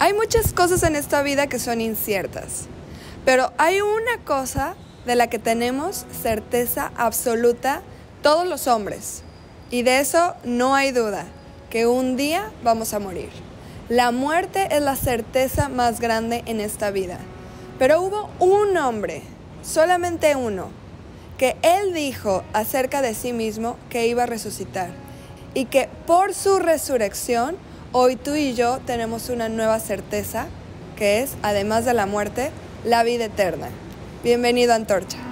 Hay muchas cosas en esta vida que son inciertas, pero hay una cosa de la que tenemos certeza absoluta todos los hombres, y de eso no hay duda, que un día vamos a morir. La muerte es la certeza más grande en esta vida, pero hubo un hombre, solamente uno, que él dijo acerca de sí mismo que iba a resucitar y que por su resurrección Hoy tú y yo tenemos una nueva certeza, que es, además de la muerte, la vida eterna. Bienvenido a Antorcha.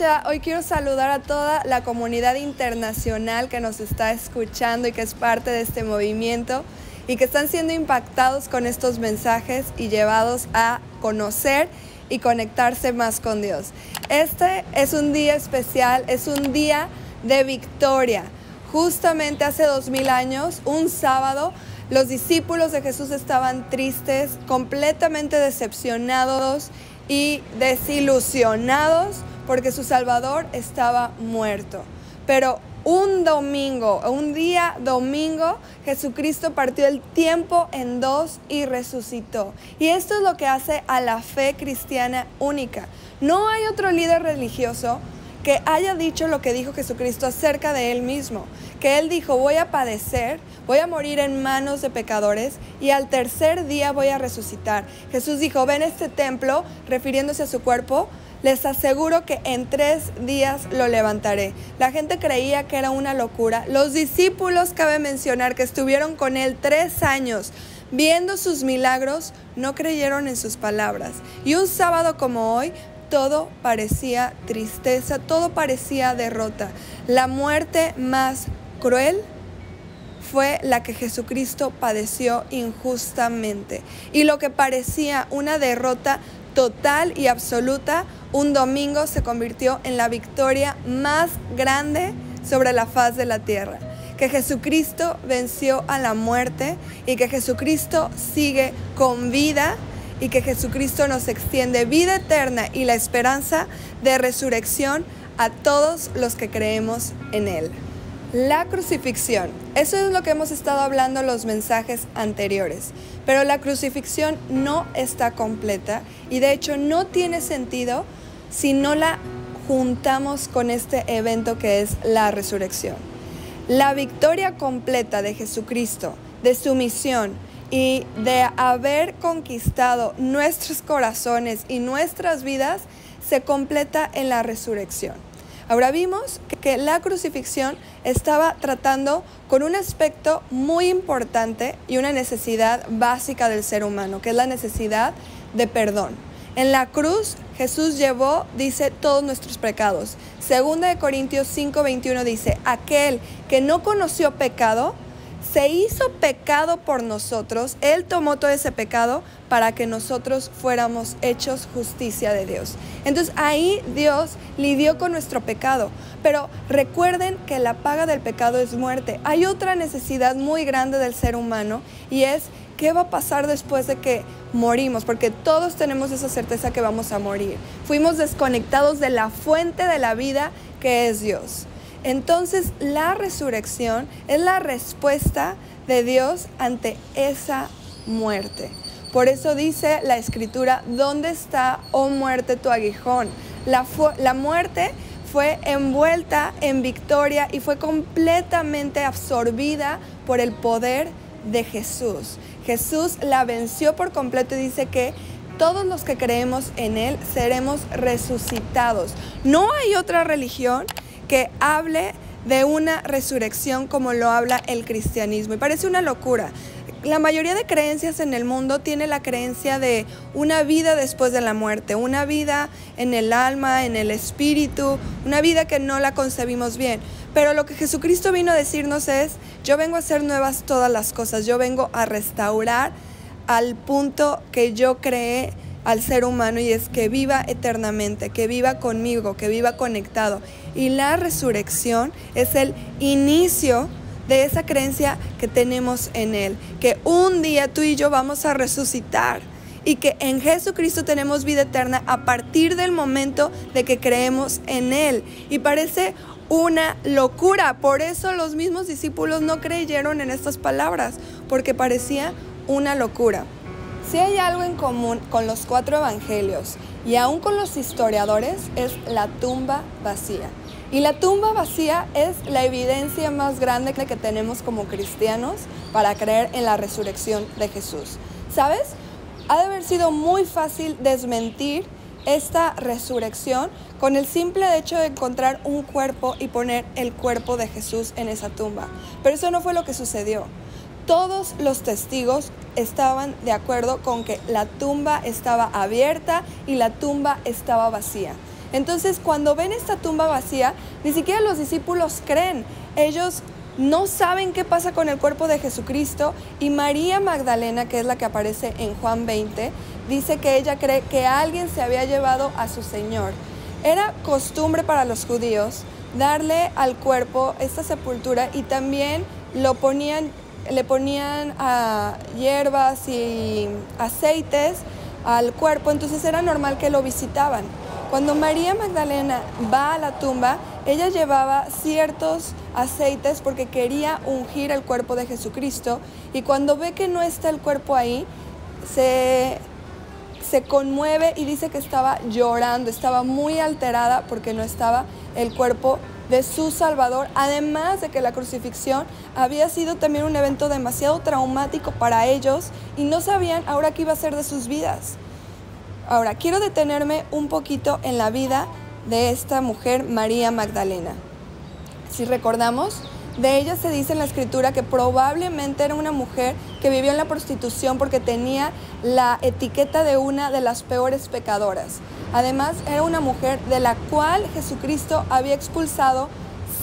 Antorcha. Hoy quiero saludar a toda la comunidad internacional que nos está escuchando y que es parte de este movimiento y que están siendo impactados con estos mensajes y llevados a conocer y conectarse más con Dios. Este es un día especial, es un día de victoria. Justamente hace dos mil años, un sábado, los discípulos de Jesús estaban tristes, completamente decepcionados y desilusionados porque su Salvador estaba muerto. Pero un domingo, un día domingo, Jesucristo partió el tiempo en dos y resucitó. Y esto es lo que hace a la fe cristiana única. No hay otro líder religioso que haya dicho lo que dijo Jesucristo acerca de él mismo, que él dijo, voy a padecer, voy a morir en manos de pecadores y al tercer día voy a resucitar. Jesús dijo, ven este templo, refiriéndose a su cuerpo, les aseguro que en tres días lo levantaré. La gente creía que era una locura. Los discípulos, cabe mencionar, que estuvieron con él tres años, viendo sus milagros, no creyeron en sus palabras. Y un sábado como hoy, todo parecía tristeza, todo parecía derrota. La muerte más cruel fue la que Jesucristo padeció injustamente. Y lo que parecía una derrota total y absoluta, un domingo se convirtió en la victoria más grande sobre la faz de la tierra. Que Jesucristo venció a la muerte y que Jesucristo sigue con vida y que Jesucristo nos extiende vida eterna y la esperanza de resurrección a todos los que creemos en Él. La crucifixión, eso es lo que hemos estado hablando en los mensajes anteriores, pero la crucifixión no está completa y de hecho no tiene sentido si no la juntamos con este evento que es la resurrección. La victoria completa de Jesucristo, de su misión, y de haber conquistado nuestros corazones y nuestras vidas se completa en la resurrección. Ahora vimos que la crucifixión estaba tratando con un aspecto muy importante y una necesidad básica del ser humano, que es la necesidad de perdón. En la cruz Jesús llevó, dice, todos nuestros pecados. Segunda de Corintios 5:21 dice, aquel que no conoció pecado, se hizo pecado por nosotros, Él tomó todo ese pecado para que nosotros fuéramos hechos justicia de Dios. Entonces ahí Dios lidió con nuestro pecado. Pero recuerden que la paga del pecado es muerte. Hay otra necesidad muy grande del ser humano y es qué va a pasar después de que morimos, porque todos tenemos esa certeza que vamos a morir. Fuimos desconectados de la fuente de la vida que es Dios. Entonces la resurrección es la respuesta de Dios ante esa muerte. Por eso dice la escritura, ¿dónde está, oh muerte, tu aguijón? La, la muerte fue envuelta en victoria y fue completamente absorbida por el poder de Jesús. Jesús la venció por completo y dice que todos los que creemos en Él seremos resucitados. No hay otra religión que hable de una resurrección como lo habla el cristianismo. Y parece una locura. La mayoría de creencias en el mundo tiene la creencia de una vida después de la muerte, una vida en el alma, en el espíritu, una vida que no la concebimos bien. Pero lo que Jesucristo vino a decirnos es, yo vengo a hacer nuevas todas las cosas, yo vengo a restaurar al punto que yo creé al ser humano y es que viva eternamente, que viva conmigo, que viva conectado. Y la resurrección es el inicio de esa creencia que tenemos en Él, que un día tú y yo vamos a resucitar y que en Jesucristo tenemos vida eterna a partir del momento de que creemos en Él. Y parece una locura, por eso los mismos discípulos no creyeron en estas palabras, porque parecía una locura. Si hay algo en común con los cuatro evangelios y aún con los historiadores es la tumba vacía. Y la tumba vacía es la evidencia más grande que tenemos como cristianos para creer en la resurrección de Jesús. ¿Sabes? Ha de haber sido muy fácil desmentir esta resurrección con el simple hecho de encontrar un cuerpo y poner el cuerpo de Jesús en esa tumba. Pero eso no fue lo que sucedió. Todos los testigos estaban de acuerdo con que la tumba estaba abierta y la tumba estaba vacía. Entonces, cuando ven esta tumba vacía, ni siquiera los discípulos creen. Ellos no saben qué pasa con el cuerpo de Jesucristo y María Magdalena, que es la que aparece en Juan 20, dice que ella cree que alguien se había llevado a su Señor. Era costumbre para los judíos darle al cuerpo esta sepultura y también lo ponían, le ponían ah, hierbas y aceites al cuerpo, entonces era normal que lo visitaban. Cuando María Magdalena va a la tumba, ella llevaba ciertos aceites porque quería ungir el cuerpo de Jesucristo y cuando ve que no está el cuerpo ahí, se, se conmueve y dice que estaba llorando, estaba muy alterada porque no estaba el cuerpo de su Salvador, además de que la crucifixión había sido también un evento demasiado traumático para ellos y no sabían ahora qué iba a ser de sus vidas. Ahora, quiero detenerme un poquito en la vida de esta mujer, María Magdalena. Si recordamos, de ella se dice en la escritura que probablemente era una mujer que vivió en la prostitución porque tenía la etiqueta de una de las peores pecadoras. Además, era una mujer de la cual Jesucristo había expulsado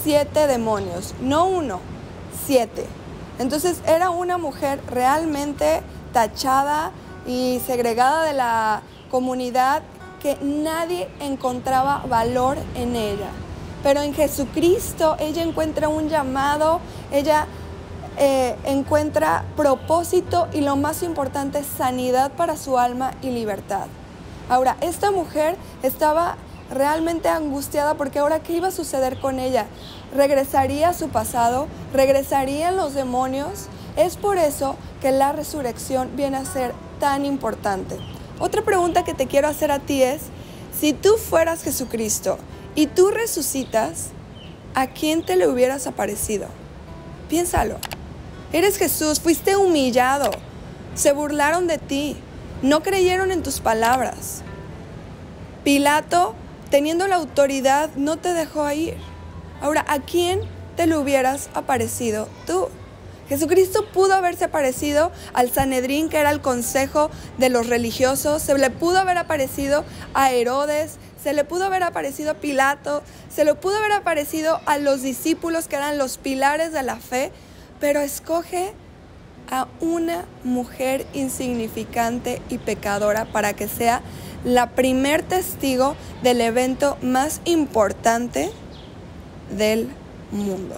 siete demonios, no uno, siete. Entonces era una mujer realmente tachada y segregada de la comunidad que nadie encontraba valor en ella. Pero en Jesucristo ella encuentra un llamado, ella eh, encuentra propósito y lo más importante, sanidad para su alma y libertad. Ahora, esta mujer estaba realmente angustiada porque ahora qué iba a suceder con ella. ¿Regresaría a su pasado? ¿Regresarían los demonios? Es por eso que la resurrección viene a ser tan importante. Otra pregunta que te quiero hacer a ti es, si tú fueras Jesucristo y tú resucitas, ¿a quién te le hubieras aparecido? Piénsalo. Eres Jesús, fuiste humillado, se burlaron de ti, no creyeron en tus palabras. Pilato, teniendo la autoridad, no te dejó ir. Ahora, ¿a quién te le hubieras aparecido tú? Jesucristo pudo haberse parecido al Sanedrín, que era el consejo de los religiosos, se le pudo haber aparecido a Herodes, se le pudo haber aparecido a Pilato, se le pudo haber aparecido a los discípulos que eran los pilares de la fe, pero escoge a una mujer insignificante y pecadora para que sea la primer testigo del evento más importante del mundo.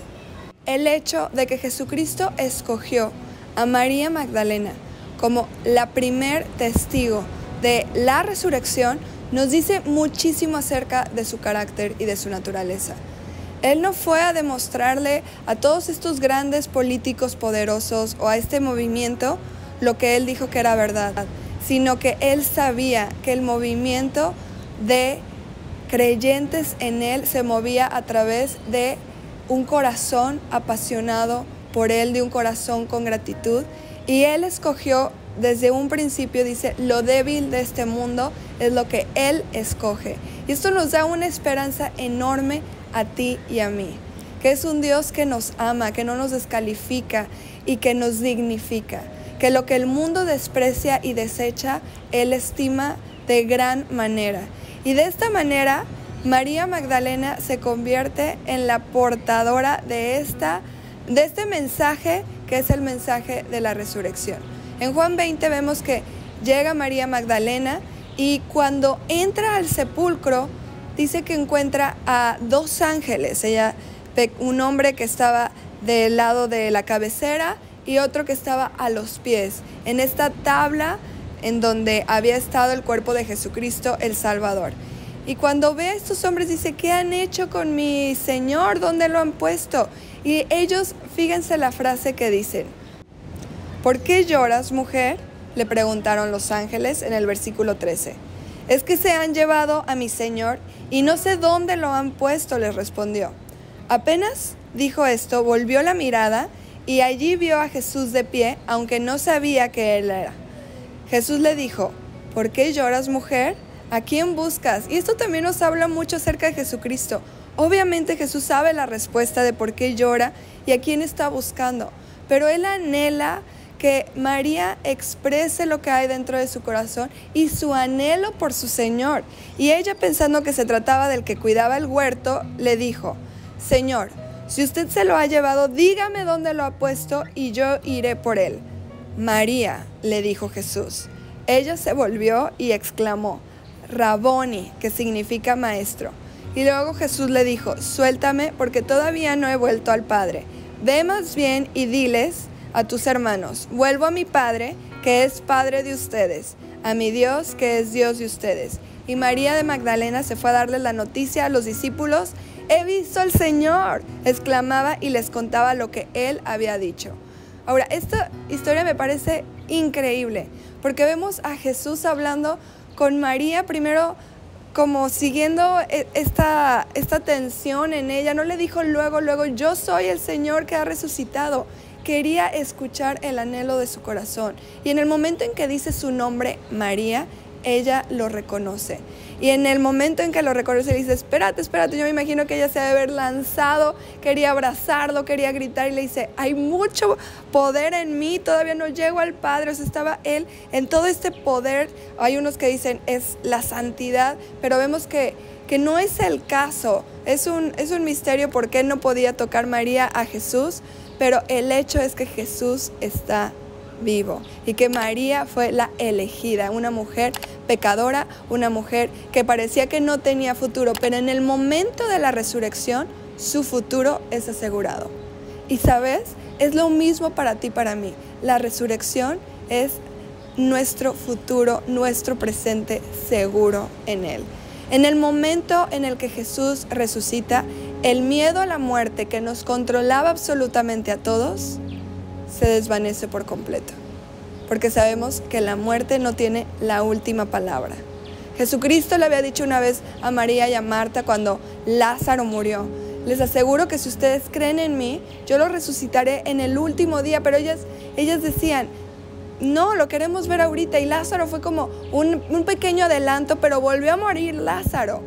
El hecho de que Jesucristo escogió a María Magdalena como la primer testigo de la resurrección nos dice muchísimo acerca de su carácter y de su naturaleza. Él no fue a demostrarle a todos estos grandes políticos poderosos o a este movimiento lo que él dijo que era verdad, sino que él sabía que el movimiento de creyentes en él se movía a través de un corazón apasionado por Él, de un corazón con gratitud. Y Él escogió desde un principio, dice, lo débil de este mundo es lo que Él escoge. Y esto nos da una esperanza enorme a ti y a mí, que es un Dios que nos ama, que no nos descalifica y que nos dignifica, que lo que el mundo desprecia y desecha, Él estima de gran manera. Y de esta manera María Magdalena se convierte en la portadora de, esta, de este mensaje que es el mensaje de la resurrección. En Juan 20 vemos que llega María Magdalena y cuando entra al sepulcro dice que encuentra a dos ángeles, ella un hombre que estaba del lado de la cabecera y otro que estaba a los pies, en esta tabla en donde había estado el cuerpo de Jesucristo el Salvador. Y cuando ve a estos hombres dice, ¿qué han hecho con mi Señor? ¿Dónde lo han puesto? Y ellos, fíjense la frase que dicen, ¿por qué lloras, mujer? Le preguntaron los ángeles en el versículo 13. Es que se han llevado a mi Señor y no sé dónde lo han puesto, les respondió. Apenas dijo esto, volvió la mirada y allí vio a Jesús de pie, aunque no sabía que él era. Jesús le dijo, ¿por qué lloras, mujer? ¿A quién buscas? Y esto también nos habla mucho acerca de Jesucristo. Obviamente Jesús sabe la respuesta de por qué llora y a quién está buscando, pero él anhela que María exprese lo que hay dentro de su corazón y su anhelo por su Señor. Y ella pensando que se trataba del que cuidaba el huerto, le dijo, Señor, si usted se lo ha llevado, dígame dónde lo ha puesto y yo iré por él. María, le dijo Jesús. Ella se volvió y exclamó, Raboni, que significa maestro. Y luego Jesús le dijo, suéltame porque todavía no he vuelto al Padre. Ve más bien y diles, a tus hermanos, vuelvo a mi Padre, que es Padre de ustedes, a mi Dios, que es Dios de ustedes. Y María de Magdalena se fue a darle la noticia a los discípulos, he visto al Señor, exclamaba y les contaba lo que él había dicho. Ahora, esta historia me parece increíble, porque vemos a Jesús hablando con María primero como siguiendo e, esta, esta tensión en ella, no le dijo luego, luego, yo soy el Señor que ha resucitado quería escuchar el anhelo de su corazón. Y en el momento en que dice su nombre, María, ella lo reconoce. Y en el momento en que lo reconoce, le dice, espérate, espérate, yo me imagino que ella se debe haber lanzado, quería abrazarlo, quería gritar y le dice, hay mucho poder en mí, todavía no llego al Padre, o sea, estaba él en todo este poder. Hay unos que dicen, es la santidad, pero vemos que, que no es el caso, es un, es un misterio por qué no podía tocar María a Jesús, pero el hecho es que Jesús está vivo y que María fue la elegida, una mujer pecadora, una mujer que parecía que no tenía futuro, pero en el momento de la resurrección su futuro es asegurado. Y sabes, es lo mismo para ti, para mí. La resurrección es nuestro futuro, nuestro presente seguro en Él. En el momento en el que Jesús resucita, el miedo a la muerte que nos controlaba absolutamente a todos se desvanece por completo, porque sabemos que la muerte no tiene la última palabra. Jesucristo le había dicho una vez a María y a Marta cuando Lázaro murió, les aseguro que si ustedes creen en mí, yo lo resucitaré en el último día, pero ellas, ellas decían, no, lo queremos ver ahorita. Y Lázaro fue como un, pequeño adelanto, pero volvió a morir Lázaro.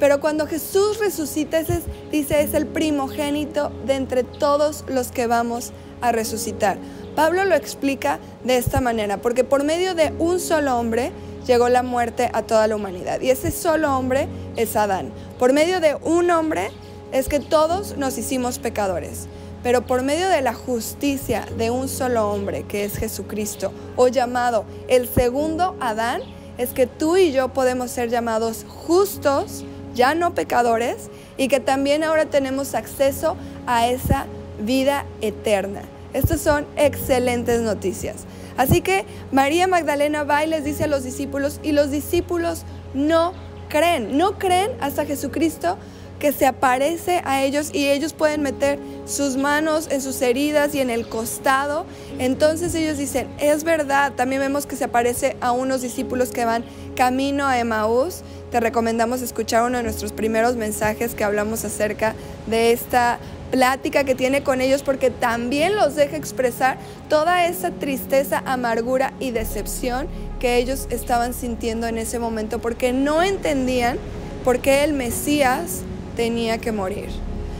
Pero cuando Jesús resucita, ese dice, es el primogénito de entre todos los que vamos a resucitar. Pablo lo explica de esta manera, porque por medio de un solo hombre llegó la muerte a toda la humanidad. Y ese solo hombre es Adán. Por medio de un hombre es que todos nos hicimos pecadores. Pero por medio de la justicia de un solo hombre, que es Jesucristo, o llamado el segundo Adán, es que tú y yo podemos ser llamados justos ya no pecadores, y que también ahora tenemos acceso a esa vida eterna. Estas son excelentes noticias. Así que María Magdalena va y les dice a los discípulos y los discípulos no creen, no creen hasta Jesucristo que se aparece a ellos y ellos pueden meter sus manos en sus heridas y en el costado. Entonces ellos dicen, es verdad, también vemos que se aparece a unos discípulos que van camino a Emaús te recomendamos escuchar uno de nuestros primeros mensajes que hablamos acerca de esta plática que tiene con ellos porque también los deja expresar toda esa tristeza, amargura y decepción que ellos estaban sintiendo en ese momento porque no entendían por qué el Mesías tenía que morir.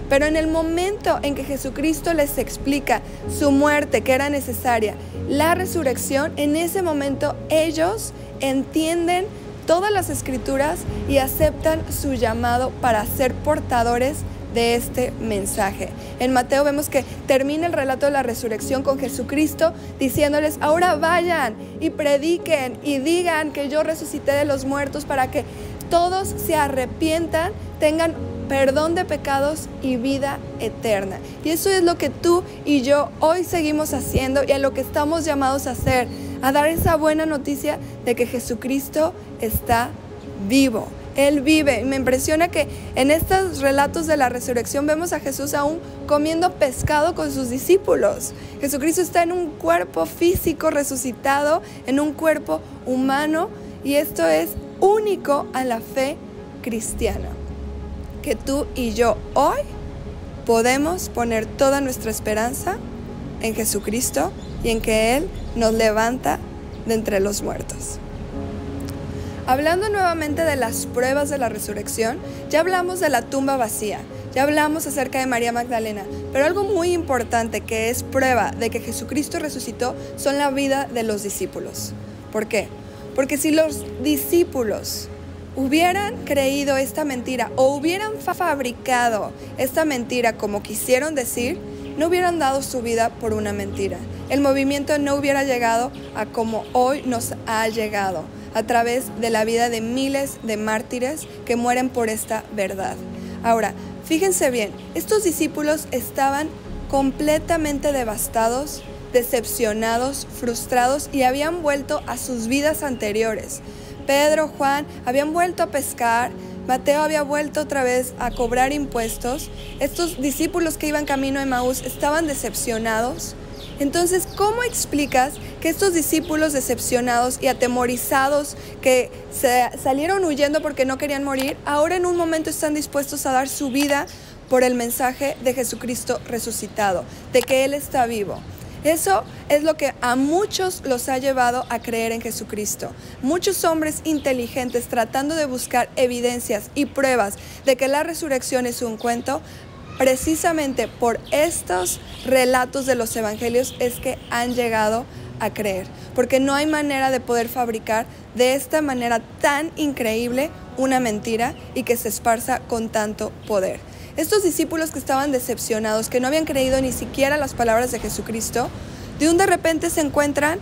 Pero en el momento en que Jesucristo les explica su muerte que era necesaria, la resurrección, en ese momento ellos entienden todas las escrituras y aceptan su llamado para ser portadores de este mensaje. En Mateo vemos que termina el relato de la resurrección con Jesucristo diciéndoles, ahora vayan y prediquen y digan que yo resucité de los muertos para que todos se arrepientan, tengan perdón de pecados y vida eterna. Y eso es lo que tú y yo hoy seguimos haciendo y a lo que estamos llamados a hacer, a dar esa buena noticia de que Jesucristo está vivo. Él vive. Y me impresiona que en estos relatos de la resurrección vemos a Jesús aún comiendo pescado con sus discípulos. Jesucristo está en un cuerpo físico resucitado, en un cuerpo humano, y esto es único a la fe cristiana. Que tú y yo hoy podemos poner toda nuestra esperanza en Jesucristo y en que Él nos levanta de entre los muertos. Hablando nuevamente de las pruebas de la resurrección, ya hablamos de la tumba vacía, ya hablamos acerca de María Magdalena, pero algo muy importante que es prueba de que Jesucristo resucitó son la vida de los discípulos. ¿Por qué? Porque si los discípulos hubieran creído esta mentira o hubieran fabricado esta mentira como quisieron decir, no hubieran dado su vida por una mentira. El movimiento no hubiera llegado a como hoy nos ha llegado a través de la vida de miles de mártires que mueren por esta verdad. Ahora, fíjense bien, estos discípulos estaban completamente devastados, decepcionados, frustrados y habían vuelto a sus vidas anteriores. Pedro, Juan habían vuelto a pescar, Mateo había vuelto otra vez a cobrar impuestos. Estos discípulos que iban camino a Maús estaban decepcionados, entonces, ¿cómo explicas que estos discípulos decepcionados y atemorizados que se salieron huyendo porque no querían morir, ahora en un momento están dispuestos a dar su vida por el mensaje de Jesucristo resucitado, de que Él está vivo? Eso es lo que a muchos los ha llevado a creer en Jesucristo. Muchos hombres inteligentes tratando de buscar evidencias y pruebas de que la resurrección es un cuento, precisamente por estos relatos de los evangelios es que han llegado a creer, porque no hay manera de poder fabricar de esta manera tan increíble una mentira y que se esparza con tanto poder. Estos discípulos que estaban decepcionados, que no habían creído ni siquiera las palabras de Jesucristo, de un de repente se encuentran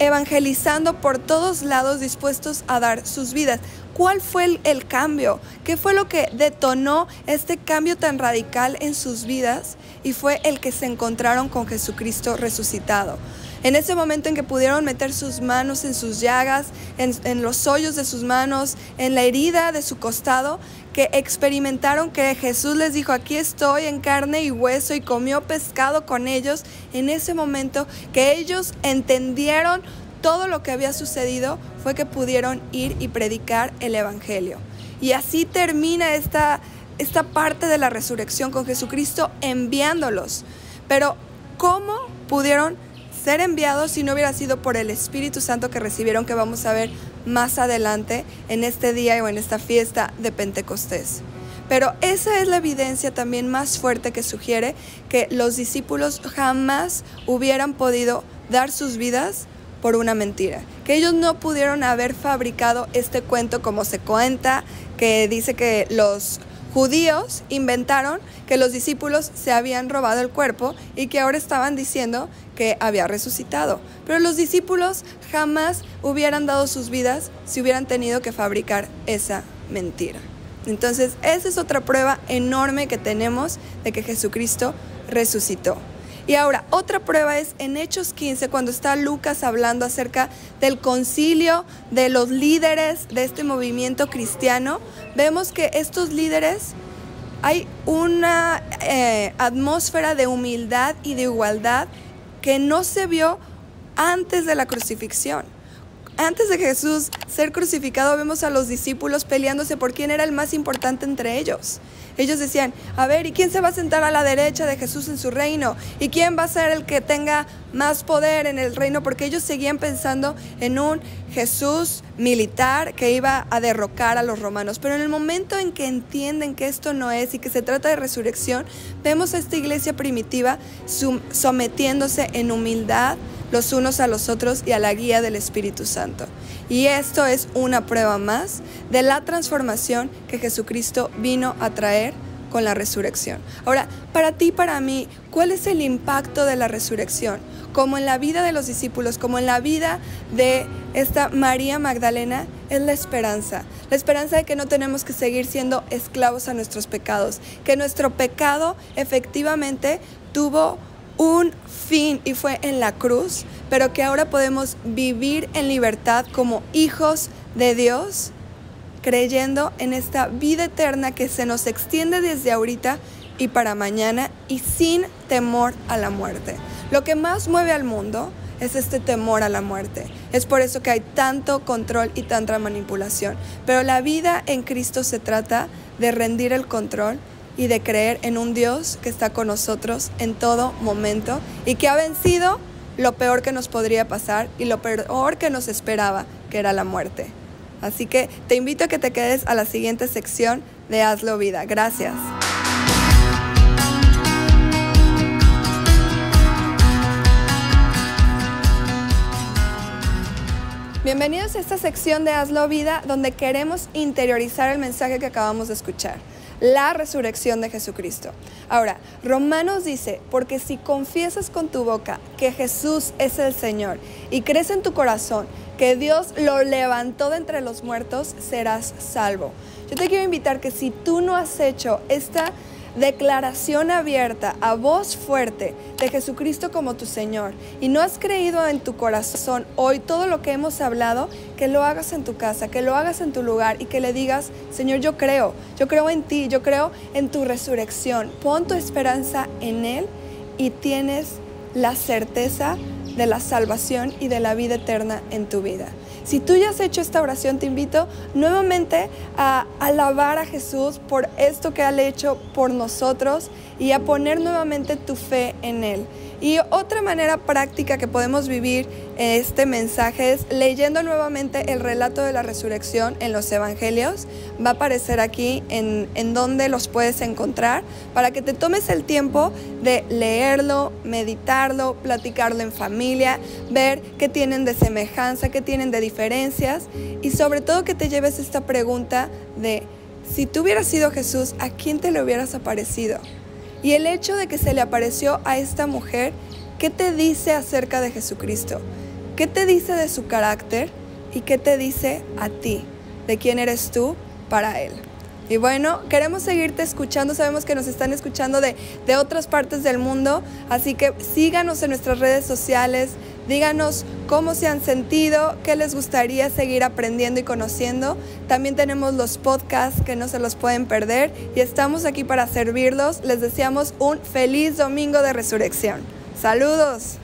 evangelizando por todos lados dispuestos a dar sus vidas. ¿Cuál fue el, cambio? ¿Qué fue lo que detonó este cambio tan radical en sus vidas? Y fue el que se encontraron con Jesucristo resucitado. En ese momento en que pudieron meter sus manos en sus llagas, en, los hoyos de sus manos, en la herida de su costado, que experimentaron que Jesús les dijo, aquí estoy en carne y hueso y comió pescado con ellos, en ese momento que ellos entendieron todo lo que había sucedido fue que pudieron ir y predicar el Evangelio. Y así termina esta, esta parte de la resurrección con Jesucristo enviándolos. Pero ¿cómo pudieron ser enviados si no hubiera sido por el Espíritu Santo que recibieron, que vamos a ver más adelante en este día o en esta fiesta de Pentecostés? Pero esa es la evidencia también más fuerte que sugiere que los discípulos jamás hubieran podido dar sus vidas por una mentira, que ellos no pudieron haber fabricado este cuento como se cuenta, que dice que los judíos inventaron que los discípulos se habían robado el cuerpo y que ahora estaban diciendo que había resucitado. Pero los discípulos jamás hubieran dado sus vidas si hubieran tenido que fabricar esa mentira. Entonces, esa es otra prueba enorme que tenemos de que Jesucristo resucitó. Y ahora, otra prueba es en Hechos 15, cuando está Lucas hablando acerca del concilio de los líderes de este movimiento cristiano, vemos que estos líderes hay una eh, atmósfera de humildad y de igualdad que no se vio antes de la crucifixión. Antes de Jesús ser crucificado, vemos a los discípulos peleándose por quién era el más importante entre ellos. Ellos decían, a ver, ¿y quién se va a sentar a la derecha de Jesús en su reino? ¿Y quién va a ser el que tenga más poder en el reino? Porque ellos seguían pensando en un Jesús militar que iba a derrocar a los romanos. Pero en el momento en que entienden que esto no es y que se trata de resurrección, vemos a esta iglesia primitiva sometiéndose en humildad los unos a los otros y a la guía del Espíritu Santo. Y esto es una prueba más de la transformación que Jesucristo vino a traer con la resurrección. Ahora, para ti, para mí, ¿cuál es el impacto de la resurrección? Como en la vida de los discípulos, como en la vida de esta María Magdalena, es la esperanza. La esperanza de que no tenemos que seguir siendo esclavos a nuestros pecados, que nuestro pecado efectivamente tuvo un y fue en la cruz, pero que ahora podemos vivir en libertad como hijos de Dios, creyendo en esta vida eterna que se nos extiende desde ahorita y para mañana y sin temor a la muerte. Lo que más mueve al mundo es este temor a la muerte. Es por eso que hay tanto control y tanta manipulación. Pero la vida en Cristo se trata de rendir el control y de creer en un Dios que está con nosotros en todo momento y que ha vencido lo peor que nos podría pasar y lo peor que nos esperaba, que era la muerte. Así que te invito a que te quedes a la siguiente sección de Hazlo Vida. Gracias. Bienvenidos a esta sección de Hazlo Vida, donde queremos interiorizar el mensaje que acabamos de escuchar la resurrección de Jesucristo. Ahora, Romanos dice, porque si confiesas con tu boca que Jesús es el Señor y crees en tu corazón que Dios lo levantó de entre los muertos, serás salvo. Yo te quiero invitar que si tú no has hecho esta declaración abierta a voz fuerte de Jesucristo como tu Señor y no has creído en tu corazón hoy todo lo que hemos hablado, que lo hagas en tu casa, que lo hagas en tu lugar y que le digas, Señor, yo creo, yo creo en ti, yo creo en tu resurrección. Pon tu esperanza en Él y tienes la certeza de la salvación y de la vida eterna en tu vida. Si tú ya has hecho esta oración, te invito nuevamente a alabar a Jesús por esto que ha hecho por nosotros y a poner nuevamente tu fe en Él. Y otra manera práctica que podemos vivir este mensaje es leyendo nuevamente el relato de la resurrección en los evangelios. Va a aparecer aquí en, en donde los puedes encontrar para que te tomes el tiempo de leerlo, meditarlo, platicarlo en familia, ver qué tienen de semejanza, qué tienen de diferencias y sobre todo que te lleves esta pregunta de si tú hubieras sido Jesús, ¿a quién te le hubieras aparecido? Y el hecho de que se le apareció a esta mujer, ¿qué te dice acerca de Jesucristo? ¿Qué te dice de su carácter? ¿Y qué te dice a ti? ¿De quién eres tú para Él? Y bueno, queremos seguirte escuchando, sabemos que nos están escuchando de, de otras partes del mundo, así que síganos en nuestras redes sociales, díganos cómo se han sentido, qué les gustaría seguir aprendiendo y conociendo. También tenemos los podcasts que no se los pueden perder y estamos aquí para servirlos. Les deseamos un feliz domingo de resurrección. Saludos.